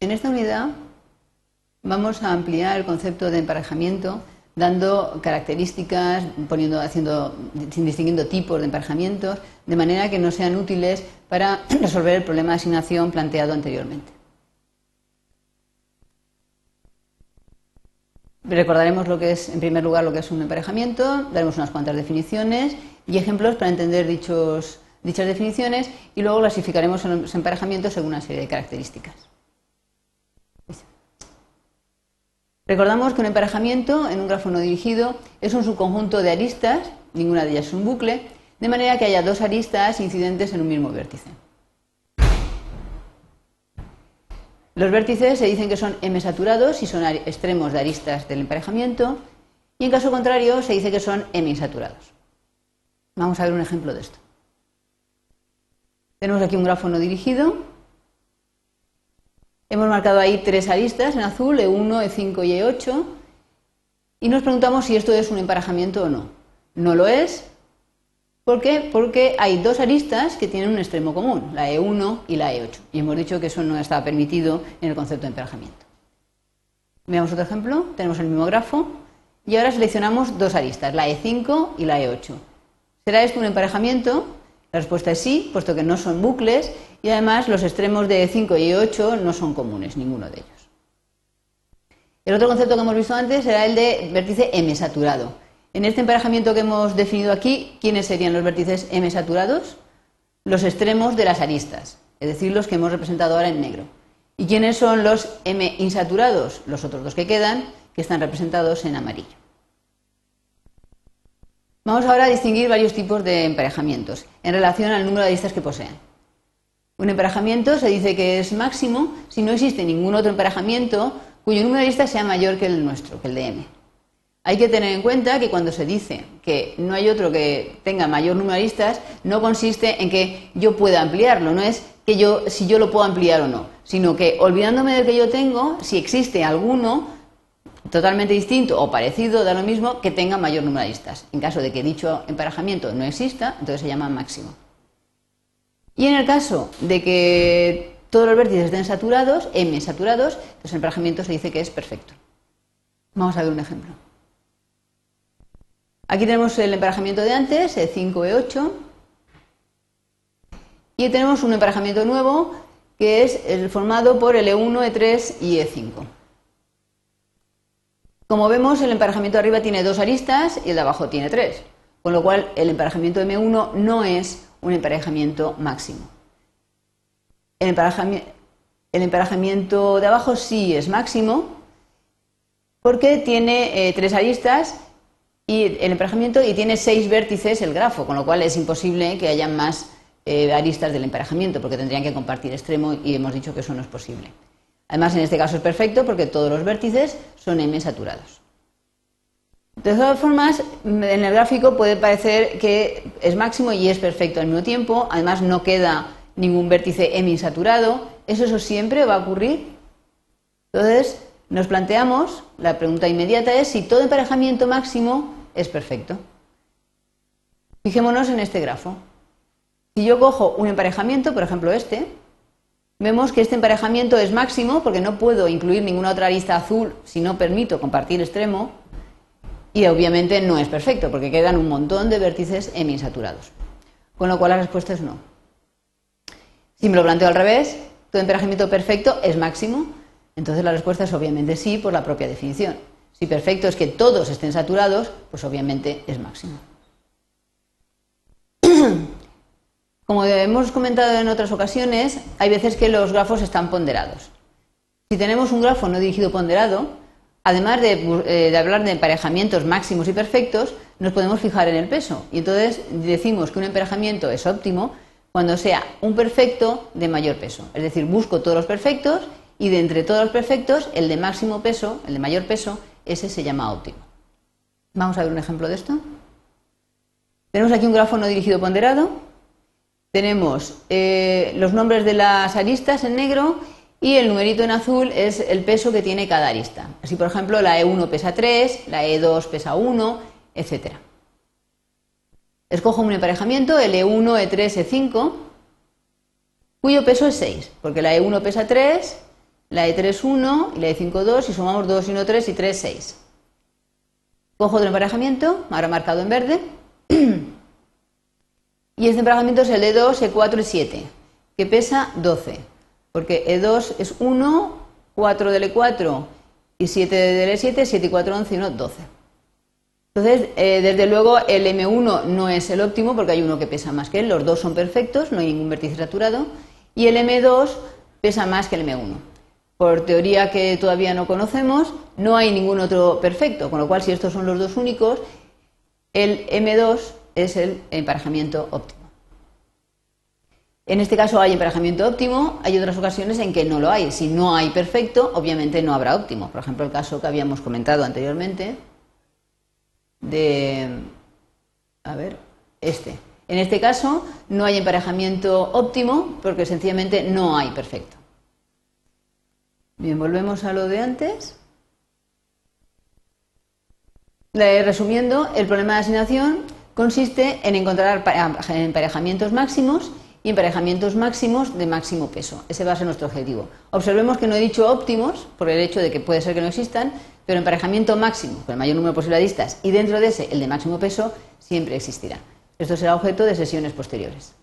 En esta unidad vamos a ampliar el concepto de emparejamiento dando características, poniendo, haciendo, distinguiendo tipos de emparejamientos, de manera que no sean útiles para resolver el problema de asignación planteado anteriormente. Recordaremos lo que es, en primer lugar, lo que es un emparejamiento, daremos unas cuantas definiciones y ejemplos para entender dichas definiciones y luego clasificaremos los emparejamientos según una serie de características. Recordamos que un emparejamiento en un grafo no dirigido es un subconjunto de aristas, ninguna de ellas es un bucle, de manera que haya dos aristas incidentes en un mismo vértice. Los vértices se dicen que son M saturados si son extremos de aristas del emparejamiento y en caso contrario se dice que son M insaturados. Vamos a ver un ejemplo de esto. Tenemos aquí un grafo no dirigido Hemos marcado ahí tres aristas en azul, E1, E5 y E8, y nos preguntamos si esto es un emparejamiento o no. No lo es. ¿Por qué? Porque hay dos aristas que tienen un extremo común, la E1 y la E8. Y hemos dicho que eso no está permitido en el concepto de emparejamiento. Veamos otro ejemplo. Tenemos el mismo grafo y ahora seleccionamos dos aristas, la E5 y la E8. ¿Será esto un emparejamiento? La respuesta es sí, puesto que no son bucles y además los extremos de 5 y 8 no son comunes, ninguno de ellos. El otro concepto que hemos visto antes era el de vértice M saturado. En este emparejamiento que hemos definido aquí, ¿quiénes serían los vértices M saturados? Los extremos de las aristas, es decir, los que hemos representado ahora en negro. ¿Y quiénes son los M insaturados? Los otros dos que quedan, que están representados en amarillo. Vamos ahora a distinguir varios tipos de emparejamientos en relación al número de aristas que poseen. Un emparejamiento se dice que es máximo si no existe ningún otro emparejamiento cuyo número de aristas sea mayor que el nuestro, que el de m. Hay que tener en cuenta que cuando se dice que no hay otro que tenga mayor número de aristas, no consiste en que yo pueda ampliarlo, no es que yo si yo lo puedo ampliar o no, sino que olvidándome del que yo tengo, si existe alguno totalmente distinto o parecido, da lo mismo que tenga mayor número de aristas. En caso de que dicho emparejamiento no exista, entonces se llama máximo. Y en el caso de que todos los vértices estén saturados, M saturados, entonces el emparejamiento se dice que es perfecto. Vamos a ver un ejemplo. Aquí tenemos el emparejamiento de antes, E5, E8. Y tenemos un emparejamiento nuevo que es el formado por el E1, E3 y E5. Como vemos, el emparejamiento de arriba tiene dos aristas y el de abajo tiene tres, con lo cual el emparejamiento M1 no es un emparejamiento máximo. El emparejamiento, de abajo sí es máximo porque tiene eh, tres aristas y el emparejamiento y tiene seis vértices el grafo, con lo cual es imposible que haya más eh, aristas del emparejamiento porque tendrían que compartir extremo y hemos dicho que eso no es posible. Además, en este caso es perfecto porque todos los vértices son M saturados. De todas formas, en el gráfico puede parecer que es máximo y es perfecto al mismo tiempo. Además, no queda ningún vértice M insaturado. ¿Eso, eso siempre va a ocurrir? Entonces, nos planteamos, la pregunta inmediata es si todo emparejamiento máximo es perfecto. Fijémonos en este grafo. Si yo cojo un emparejamiento, por ejemplo este, Vemos que este emparejamiento es máximo porque no puedo incluir ninguna otra arista azul si no permito compartir extremo y obviamente no es perfecto porque quedan un montón de vértices insaturados. Con lo cual la respuesta es no. Si me lo planteo al revés, todo emparejamiento perfecto es máximo, entonces la respuesta es obviamente sí por la propia definición. Si perfecto es que todos estén saturados, pues obviamente es máximo. Como hemos comentado en otras ocasiones, hay veces que los grafos están ponderados. Si tenemos un grafo no dirigido ponderado, además de, eh, hablar de emparejamientos máximos y perfectos, nos podemos fijar en el peso. Y entonces decimos que un emparejamiento es óptimo cuando sea un perfecto de mayor peso. Es decir, busco todos los perfectos y de entre todos los perfectos, el de máximo peso, el de mayor peso, ese se llama óptimo. Vamos a ver un ejemplo de esto. Tenemos aquí un grafo no dirigido ponderado tenemos eh, los nombres de las aristas en negro y el numerito en azul es el peso que tiene cada arista. Así, por ejemplo, la E1 pesa 3, la E2 pesa 1, etc. Escojo un emparejamiento, el E1, E3, E5, cuyo peso es 6, porque la E1 pesa 3 la de 3, 1 y la de 5, 2 y sumamos 2 y 1, 3 y 3, 6. Cojo otro emparejamiento, ahora marcado en verde, y este emparejamiento es el E2, E4 y 7, que pesa 12, porque E2 es 1, 4 del E4 y 7 del E7, 7 y 4, 11 y 1, 12. Entonces, eh, desde luego, el M1 no es el óptimo porque hay uno que pesa más que él, los dos son perfectos, no hay ningún vértice saturado, y el M2 pesa más que el M1. Por teoría que todavía no conocemos, no hay ningún otro perfecto, con lo cual, si estos son los dos únicos, el M2 es el emparejamiento óptimo. En este caso hay emparejamiento óptimo, hay otras ocasiones en que no lo hay. Si no hay perfecto, obviamente no habrá óptimo. Por ejemplo, el caso que habíamos comentado anteriormente de, a ver, este. En este caso no hay emparejamiento óptimo porque sencillamente no hay perfecto. Bien, volvemos a lo de antes. Resumiendo, el problema de asignación consiste en encontrar emparejamientos máximos y emparejamientos máximos de máximo peso. Ese va a ser nuestro objetivo. Observemos que no he dicho óptimos por el hecho de que puede ser que no existan, pero emparejamiento máximo con el mayor número posible de aristas y dentro de ese el de máximo peso siempre existirá. Esto será objeto de sesiones posteriores.